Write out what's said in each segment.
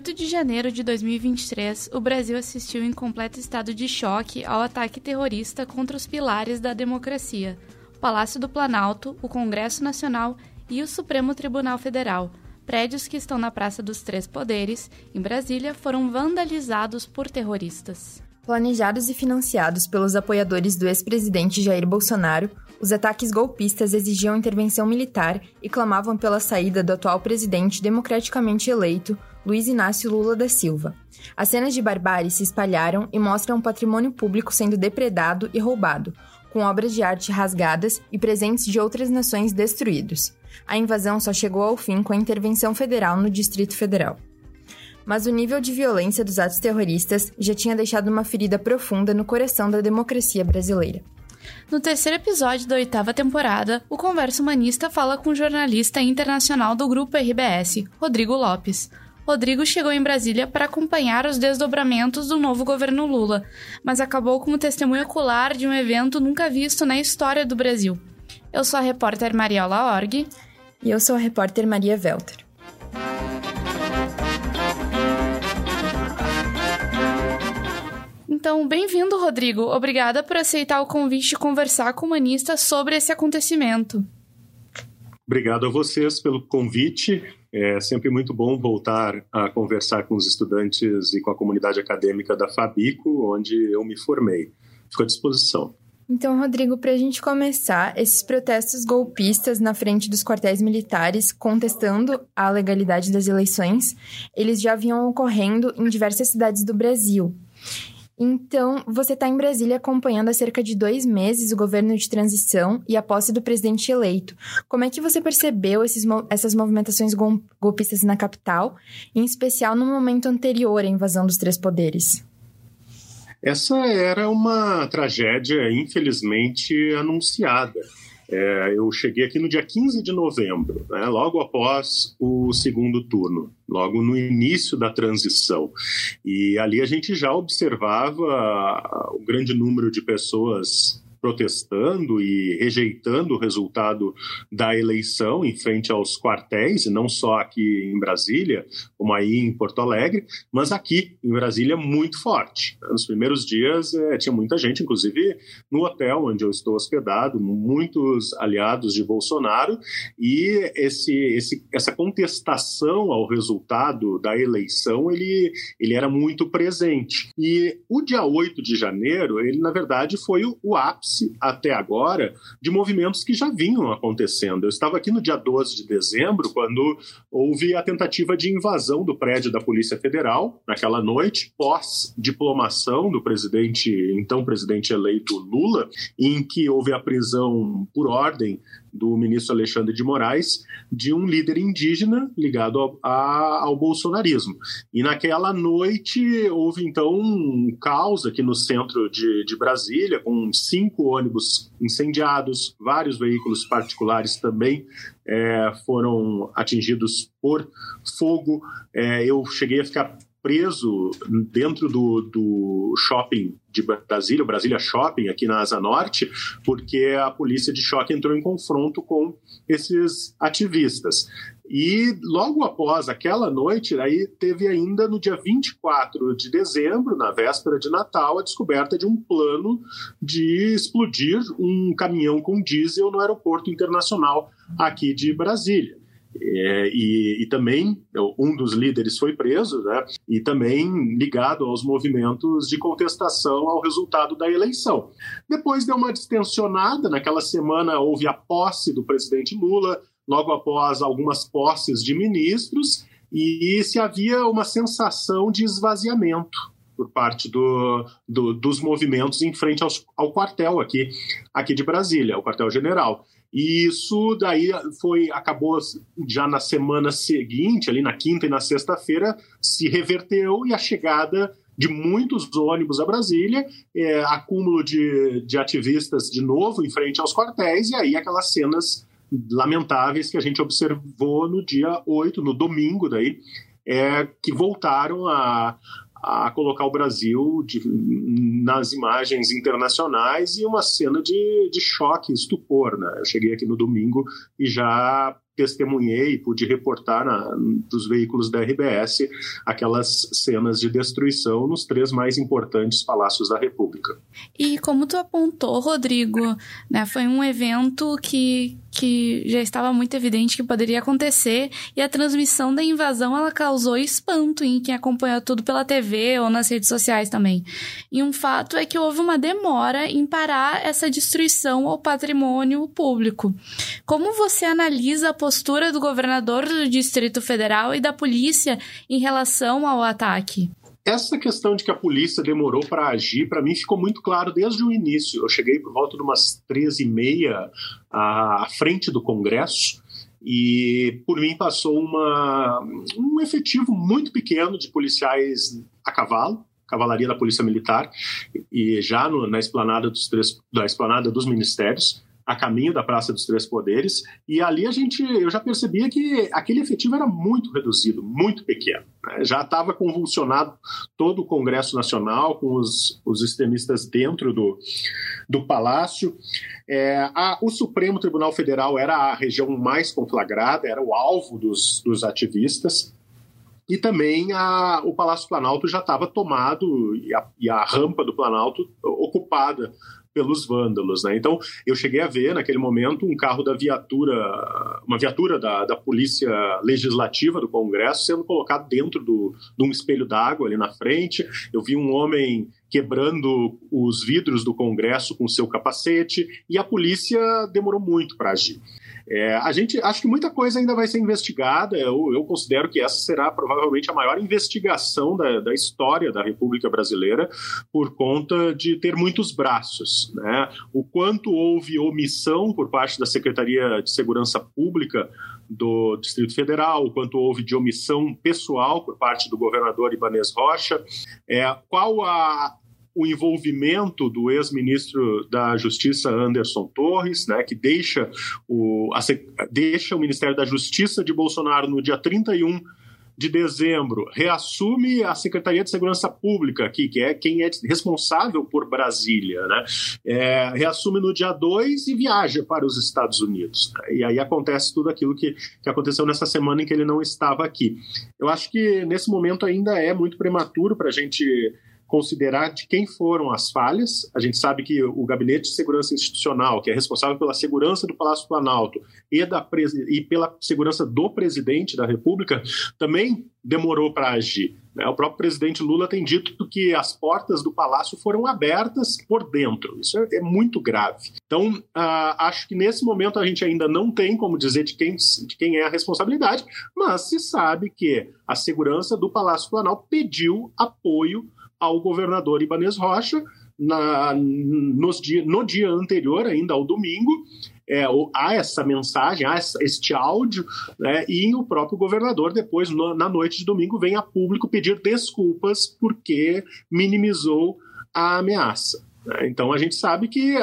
8 de janeiro de 2023, o Brasil assistiu em completo estado de choque ao ataque terrorista contra os pilares da democracia: o Palácio do Planalto, o Congresso Nacional e o Supremo Tribunal Federal. Prédios que estão na Praça dos Três Poderes, em Brasília, foram vandalizados por terroristas. Planejados e financiados pelos apoiadores do ex-presidente Jair Bolsonaro, os ataques golpistas exigiam intervenção militar e clamavam pela saída do atual presidente democraticamente eleito, Luiz Inácio Lula da Silva. As cenas de barbárie se espalharam e mostram um patrimônio público sendo depredado e roubado, com obras de arte rasgadas e presentes de outras nações destruídos. A invasão só chegou ao fim com a intervenção federal no Distrito Federal mas o nível de violência dos atos terroristas já tinha deixado uma ferida profunda no coração da democracia brasileira. No terceiro episódio da oitava temporada, o Conversa Humanista fala com o jornalista internacional do grupo RBS, Rodrigo Lopes. Rodrigo chegou em Brasília para acompanhar os desdobramentos do novo governo Lula, mas acabou como testemunha ocular de um evento nunca visto na história do Brasil. Eu sou a repórter Mariola Org. E eu sou a repórter Maria Welter. Então, bem-vindo, Rodrigo. Obrigada por aceitar o convite de conversar com o Humanista sobre esse acontecimento. Obrigado a vocês pelo convite. É sempre muito bom voltar a conversar com os estudantes e com a comunidade acadêmica da Fabico, onde eu me formei. Fico à disposição. Então, Rodrigo, para a gente começar, esses protestos golpistas na frente dos quartéis militares contestando a legalidade das eleições, eles já vinham ocorrendo em diversas cidades do Brasil. Então, você está em Brasília acompanhando há cerca de dois meses o governo de transição e a posse do presidente eleito. Como é que você percebeu esses, essas movimentações golpistas na capital, em especial no momento anterior à invasão dos três poderes? Essa era uma tragédia, infelizmente, anunciada. É, eu cheguei aqui no dia 15 de novembro, né, logo após o segundo turno, logo no início da transição. E ali a gente já observava o grande número de pessoas protestando e rejeitando o resultado da eleição em frente aos quartéis, e não só aqui em Brasília, como aí em Porto Alegre, mas aqui em Brasília muito forte. Nos primeiros dias é, tinha muita gente, inclusive no hotel onde eu estou hospedado, muitos aliados de Bolsonaro, e esse, esse, essa contestação ao resultado da eleição ele, ele era muito presente. E o dia 8 de janeiro, ele na verdade foi o, o ápice ápice até agora de movimentos que já vinham acontecendo. Eu estava aqui no dia 12 de dezembro, quando houve a tentativa de invasão do prédio da Polícia Federal, naquela noite, pós-diplomação do presidente, então presidente eleito Lula, em que houve a prisão por ordem do ministro Alexandre de Moraes de um líder indígena ligado ao, a, ao bolsonarismo. E naquela noite houve então um caos aqui no centro de, de Brasília, com cinco ônibus incendiados, vários veículos particulares também é, foram atingidos por fogo. É, eu cheguei a ficar preso dentro do, do shopping de Brasília, o Brasília Shopping, aqui na Asa Norte, porque a polícia de choque entrou em confronto com esses ativistas. E logo após aquela noite, aí teve ainda no dia 24 de dezembro, na véspera de Natal, a descoberta de um plano de explodir um caminhão com diesel no aeroporto internacional aqui de Brasília. É, e, e, também um dos líderes foi preso, né, e também ligado aos movimentos de contestação ao resultado da eleição. Depois deu uma distensionada, naquela semana houve a posse do presidente Lula, logo após algumas posses de ministros, e se havia uma sensação de esvaziamento por parte do, do, dos movimentos em frente aos, ao quartel aqui, aqui de Brasília, o quartel-general. E isso daí foi acabou já na semana seguinte, ali na quinta e na sexta-feira, se reverteu e a chegada de muitos ônibus a Brasília, é, acúmulo de, de ativistas de novo em frente aos quartéis, e aí aquelas cenas lamentáveis que a gente observou no dia 8, no domingo daí, é, que voltaram a, a colocar o Brasil de, nas imagens internacionais e uma cena de, de choque, estupor. Né? Eu cheguei aqui no domingo e já testemunhei, pude reportar na, dos veículos da RBS aquelas cenas de destruição nos três mais importantes palácios da República. E como tu apontou, Rodrigo, né, foi um evento que, que já estava muito evidente que poderia acontecer e a transmissão da invasão ela causou espanto em quem acompanhou tudo pela TV ou nas redes sociais também. E um fato é que houve uma demora em parar essa destruição ao patrimônio público. Como você analisa a postura do governador do Distrito Federal e da polícia em relação ao ataque? Essa questão de que a polícia demorou para agir, para mim ficou muito claro desde o início. Eu cheguei por volta de umas 13 e meia à frente do Congresso e por mim passou uma, um efetivo muito pequeno de policiais a cavalo, cavalaria da Polícia Militar, e já no, na esplanada dos da esplanada dos ministérios a caminho da Praça dos Três Poderes, e ali a gente, eu já percebia que aquele efetivo era muito reduzido, muito pequeno. Né? Já estava convulsionado todo o Congresso Nacional, com os, os extremistas dentro do, do palácio. É, a, o Supremo Tribunal Federal era a região mais conflagrada, era o alvo dos, dos ativistas. E também a, o Palácio Planalto já estava tomado e a, e a rampa do Planalto ocupada pelos vândalos. Né? Então, eu cheguei a ver naquele momento um carro da viatura, uma viatura da, da Polícia Legislativa do Congresso sendo colocado dentro do, de um espelho d'água ali na frente. Eu vi um homem quebrando os vidros do Congresso com seu capacete e a polícia demorou muito para agir. É, a gente acho que muita coisa ainda vai ser investigada. Eu, eu, considero que essa será provavelmente a maior investigação da, da, história da República Brasileira, por conta de ter muitos braços. Né? O quanto houve omissão por parte da Secretaria de Segurança Pública do Distrito Federal, o quanto houve de omissão pessoal por parte do governador Ibanez Rocha, é, qual a, o envolvimento do ex-ministro da Justiça Anderson Torres, né, que deixa o, a, deixa o Ministério da Justiça de Bolsonaro no dia 31 de dezembro, reassume a Secretaria de Segurança Pública aqui, que é quem é responsável por Brasília, né? É, reassume no dia 2 e viaja para os Estados Unidos. Né? E aí acontece tudo aquilo que, que aconteceu nessa semana em que ele não estava aqui. Eu acho que nesse momento ainda é muito prematuro para a gente considerar de quem foram as falhas. A gente sabe que o Gabinete de Segurança Institucional, que é responsável pela segurança do Palácio Planalto e, da, e pela segurança do presidente da República, também demorou para agir. Né? O próprio presidente Lula tem dito que as portas do palácio foram abertas por dentro. Isso é, é muito grave. Então, uh, acho que nesse momento a gente ainda não tem como dizer de quem, de quem é a responsabilidade, mas se sabe que a segurança do Palácio Planalto pediu apoio ao governador Ibanez Rocha na, nos dia, no dia anterior, ainda ao domingo, é, há essa mensagem, há este áudio, né, e o próprio governador, depois, no, na noite de domingo, vem a público pedir desculpas porque minimizou a ameaça. Né? Então a gente sabe que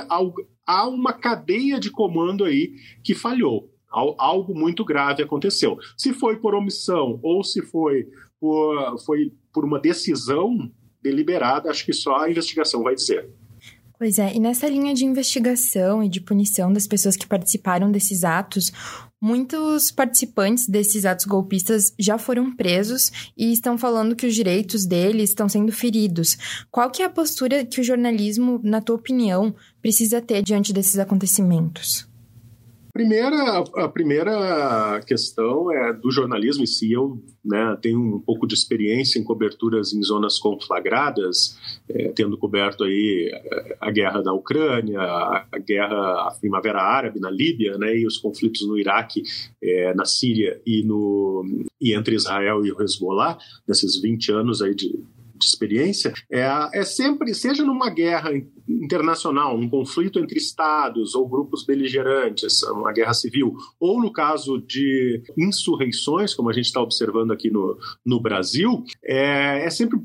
há uma cadeia de comando aí que falhou. Algo muito grave aconteceu. Se foi por omissão ou se foi por, foi por uma decisão deliberada, acho que só a investigação vai dizer. Pois é, e nessa linha de investigação e de punição das pessoas que participaram desses atos, muitos participantes desses atos golpistas já foram presos e estão falando que os direitos deles estão sendo feridos. Qual que é a postura que o jornalismo, na tua opinião, precisa ter diante desses acontecimentos? Primeira, a primeira questão é do jornalismo em si. Eu né, tenho um pouco de experiência em coberturas em zonas conflagradas, é, tendo coberto aí é, a guerra da Ucrânia, a guerra, a Primavera Árabe na Líbia, né, e os conflitos no Iraque, é, na Síria e, no, e entre Israel e o Hezbollah, nesses 20 anos aí de, de experiência, é, é sempre, seja numa guerra internacional, um conflito entre estados ou grupos beligerantes, uma guerra civil, ou no caso de insurreições, como a gente está observando aqui no, no Brasil, é, é sempre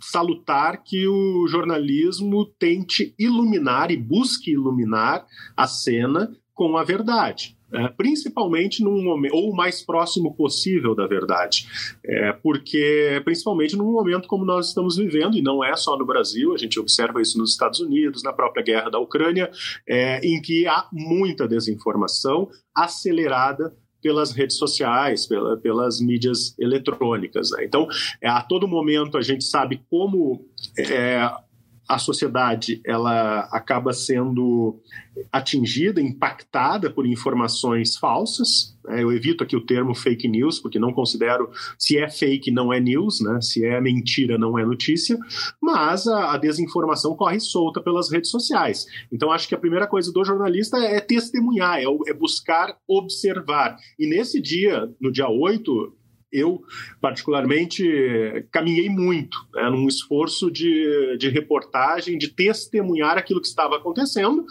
salutar que o jornalismo tente iluminar e busque iluminar a cena com a verdade. É, principalmente num momento, ou o mais próximo possível da verdade, é, porque principalmente num momento como nós estamos vivendo, e não é só no Brasil, a gente observa isso nos Estados Unidos, na própria guerra da Ucrânia, é, em que há muita desinformação acelerada pelas redes sociais, pela, pelas mídias eletrônicas. Né? Então, é, a todo momento a gente sabe como é, a sociedade ela acaba sendo atingida, impactada por informações falsas. Né? Eu evito aqui o termo fake news, porque não considero se é fake não é news, né? se é mentira não é notícia, mas a, a desinformação corre solta pelas redes sociais. Então acho que a primeira coisa do jornalista é testemunhar, é, é buscar observar. E nesse dia, no dia 8, eu, particularmente, caminhei muito né, num esforço de, de reportagem, de testemunhar aquilo que estava acontecendo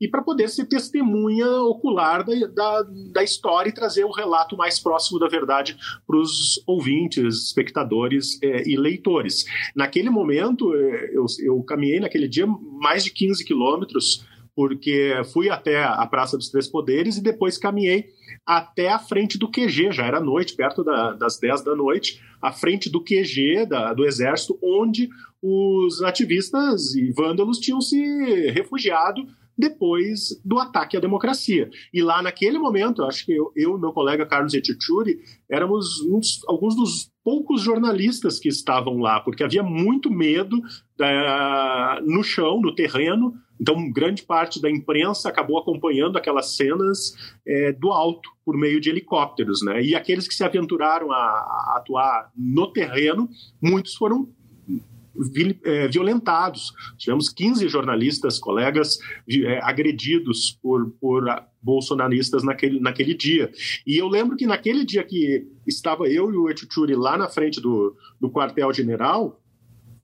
e para poder ser testemunha ocular da, da, da, história e trazer o relato mais próximo da verdade para os ouvintes, espectadores é, e leitores. Naquele momento, é, eu, eu caminhei naquele dia mais de 15 quilômetros, porque fui até a Praça dos Três Poderes e depois caminhei até a frente do QG, já era noite, perto da, das 10 da noite, à frente do QG da, do Exército, onde os ativistas e vândalos tinham se refugiado depois do ataque à democracia. E lá naquele momento, acho que eu, e meu colega Carlos Etichuri éramos uns, alguns dos poucos jornalistas que estavam lá, porque havia muito medo da, no chão, no terreno. Então, grande parte da imprensa acabou acompanhando aquelas cenas é, do alto, por meio de helicópteros. Né? E aqueles que se aventuraram a, a atuar no terreno, muitos foram é, violentados. Tivemos 15 jornalistas, colegas, é, agredidos por, por bolsonaristas naquele, naquele dia. E eu lembro que naquele dia que estava eu e o Etchuri lá na frente do, do quartel-general,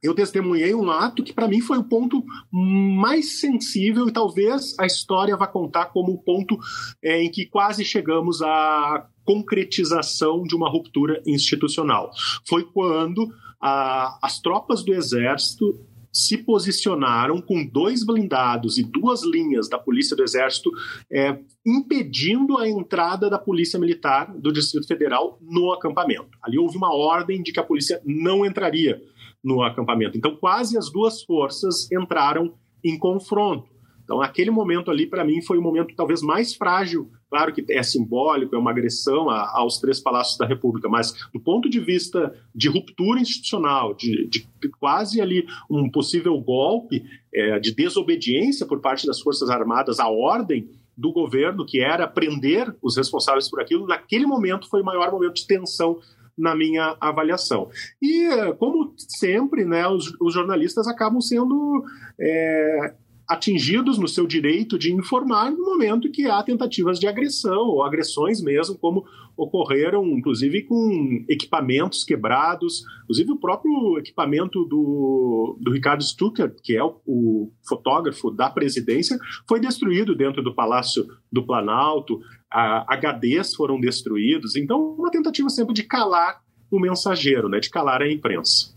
eu testemunhei um ato que para mim foi o ponto mais sensível e talvez a história vá contar como o ponto é, em que quase chegamos à concretização de uma ruptura institucional. Foi quando a, as tropas do exército se posicionaram com dois blindados e duas linhas da Polícia do Exército é, impedindo a entrada da Polícia Militar do Distrito Federal no acampamento. Ali houve uma ordem de que a polícia não entraria no acampamento. Então, quase as duas forças entraram em confronto. Então, aquele momento ali, para mim, foi o momento talvez mais frágil. Claro que é simbólico, é uma agressão a, aos três palácios da República, mas do ponto de vista de ruptura institucional, de, de quase ali um possível golpe é, de desobediência por parte das Forças Armadas à ordem do governo, que era prender os responsáveis por aquilo, naquele momento foi o maior momento de tensão na minha avaliação. E, como sempre, né, os, os jornalistas acabam sendo é, atingidos no seu direito de informar no momento que há tentativas de agressão ou agressões mesmo, como ocorreram, inclusive com equipamentos quebrados, inclusive o próprio equipamento do, do Ricardo Stucker, que é o, o fotógrafo da presidência, foi destruído dentro do Palácio do Planalto, a, HDs foram destruídos, então uma tentativa sempre de calar o mensageiro, né, de calar a imprensa.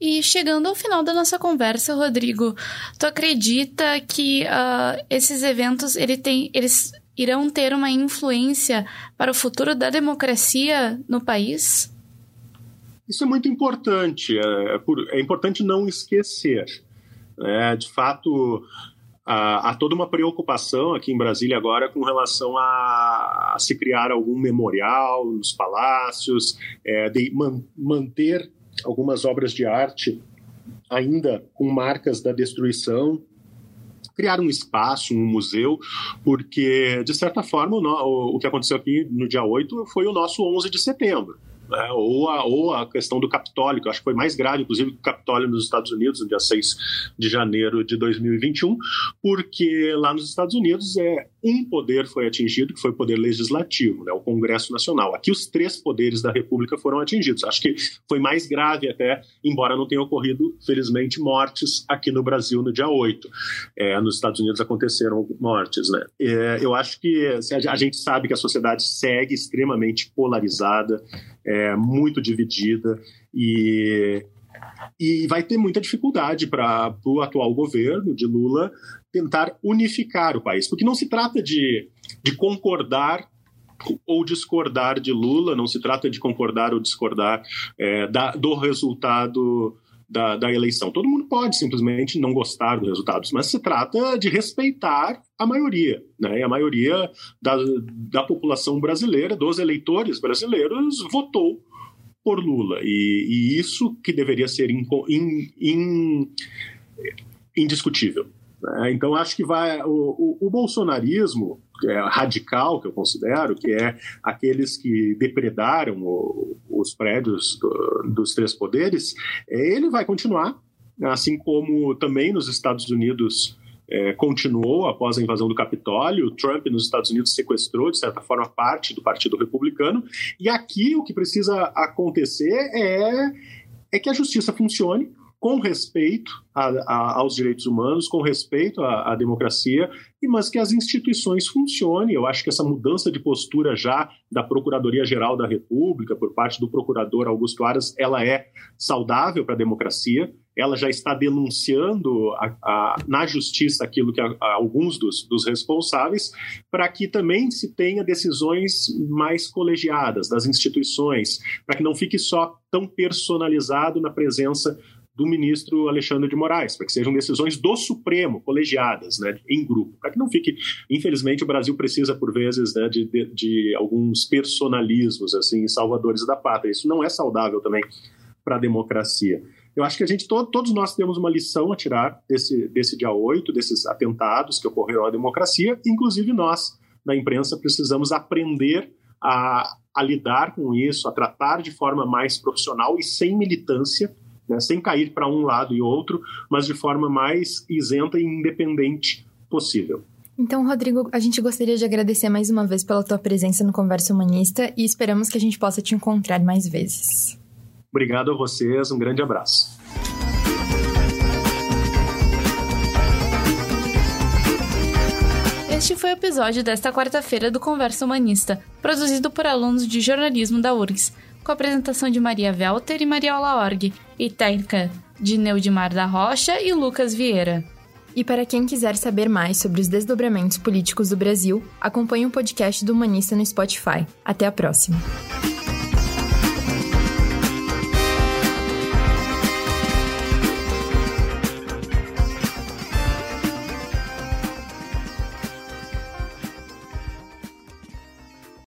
E chegando ao final da nossa conversa, Rodrigo, tu acredita que uh, esses eventos ele tem, eles irão ter uma influência para o futuro da democracia no país? Isso é muito importante. É, é, é importante não esquecer. É, de fato, há, toda uma preocupação aqui em Brasília agora com relação a, a se criar algum memorial nos palácios, é, de man, manter algumas obras de arte ainda com marcas da destruição, criar um espaço, um museu, porque, de certa forma, o, o que aconteceu aqui no dia 8 foi o nosso 11 de setembro né? ou, a, ou a questão do Capitólio, que eu acho que foi mais grave, inclusive, que o Capitólio nos Estados Unidos, no dia 6 de janeiro de 2021, porque lá nos Estados Unidos é um poder foi atingido, que foi o poder legislativo, né? o Congresso Nacional. Aqui os três poderes da República foram atingidos. Acho que foi mais grave até, embora não tenha ocorrido, felizmente, mortes aqui no Brasil no dia 8. É, nos Estados Unidos aconteceram mortes. Né? É, eu acho que a gente sabe que a sociedade segue extremamente polarizada, é, muito dividida e, e vai ter muita dificuldade para o atual governo de Lula tentar unificar o país, porque não se trata de, de concordar ou discordar de Lula, não se trata de concordar ou discordar é, da, do resultado da, da eleição. Todo mundo pode simplesmente não gostar dos resultados, mas se trata de respeitar a maioria. Né? E a maioria da, da população brasileira, dos eleitores brasileiros, votou por Lula. E, e isso que deveria ser in, in, in, indiscutível. Né? Então, acho que vai. O, o, o bolsonarismo radical, que eu considero, que é aqueles que depredaram o, os prédios do, dos três poderes, é, ele vai continuar, assim como também nos Estados Unidos. É, continuou após a invasão do Capitólio. Trump nos Estados Unidos sequestrou, de certa forma, parte do Partido Republicano. E aqui o que precisa acontecer é, é que a justiça funcione, com respeito a, a, aos direitos humanos, com respeito à, à, democracia, mas que as instituições funcionem. Eu acho que essa mudança de postura já da Procuradoria-Geral da República, por parte do procurador Augusto Aras, ela é saudável para a democracia. Ela já está denunciando a, na justiça aquilo que alguns dos, dos responsáveis, para que também se tenha decisões mais colegiadas das instituições, para que não fique só tão personalizado na presença do ministro Alexandre de Moraes, para que sejam decisões do Supremo, colegiadas, né, em grupo, para que não fique. Infelizmente, o Brasil precisa, por vezes, né, de, de, de alguns personalismos, assim, salvadores da pátria. Isso não é saudável também para a democracia. Eu acho que a gente, todo, todos nós temos uma lição a tirar desse, desse dia 8, desses atentados que ocorreram à democracia, inclusive nós, na imprensa, precisamos aprender a, a lidar com isso, a tratar de forma mais profissional e sem militância né, sem cair para um lado e outro, mas de forma mais isenta e independente possível. Então, Rodrigo, a gente gostaria de agradecer mais uma vez pela tua presença no Conversa Humanista e esperamos que a gente possa te encontrar mais vezes. Obrigado a vocês, um grande abraço. Este foi o episódio desta quarta-feira do Conversa Humanista, produzido por alunos de jornalismo da URGS com a apresentação de Maria Welter e Maria Org, e técnica de Neudimar da Rocha e Lucas Vieira. E para quem quiser saber mais sobre os desdobramentos políticos do Brasil, acompanhe o podcast do Humanista no Spotify. Até a próxima!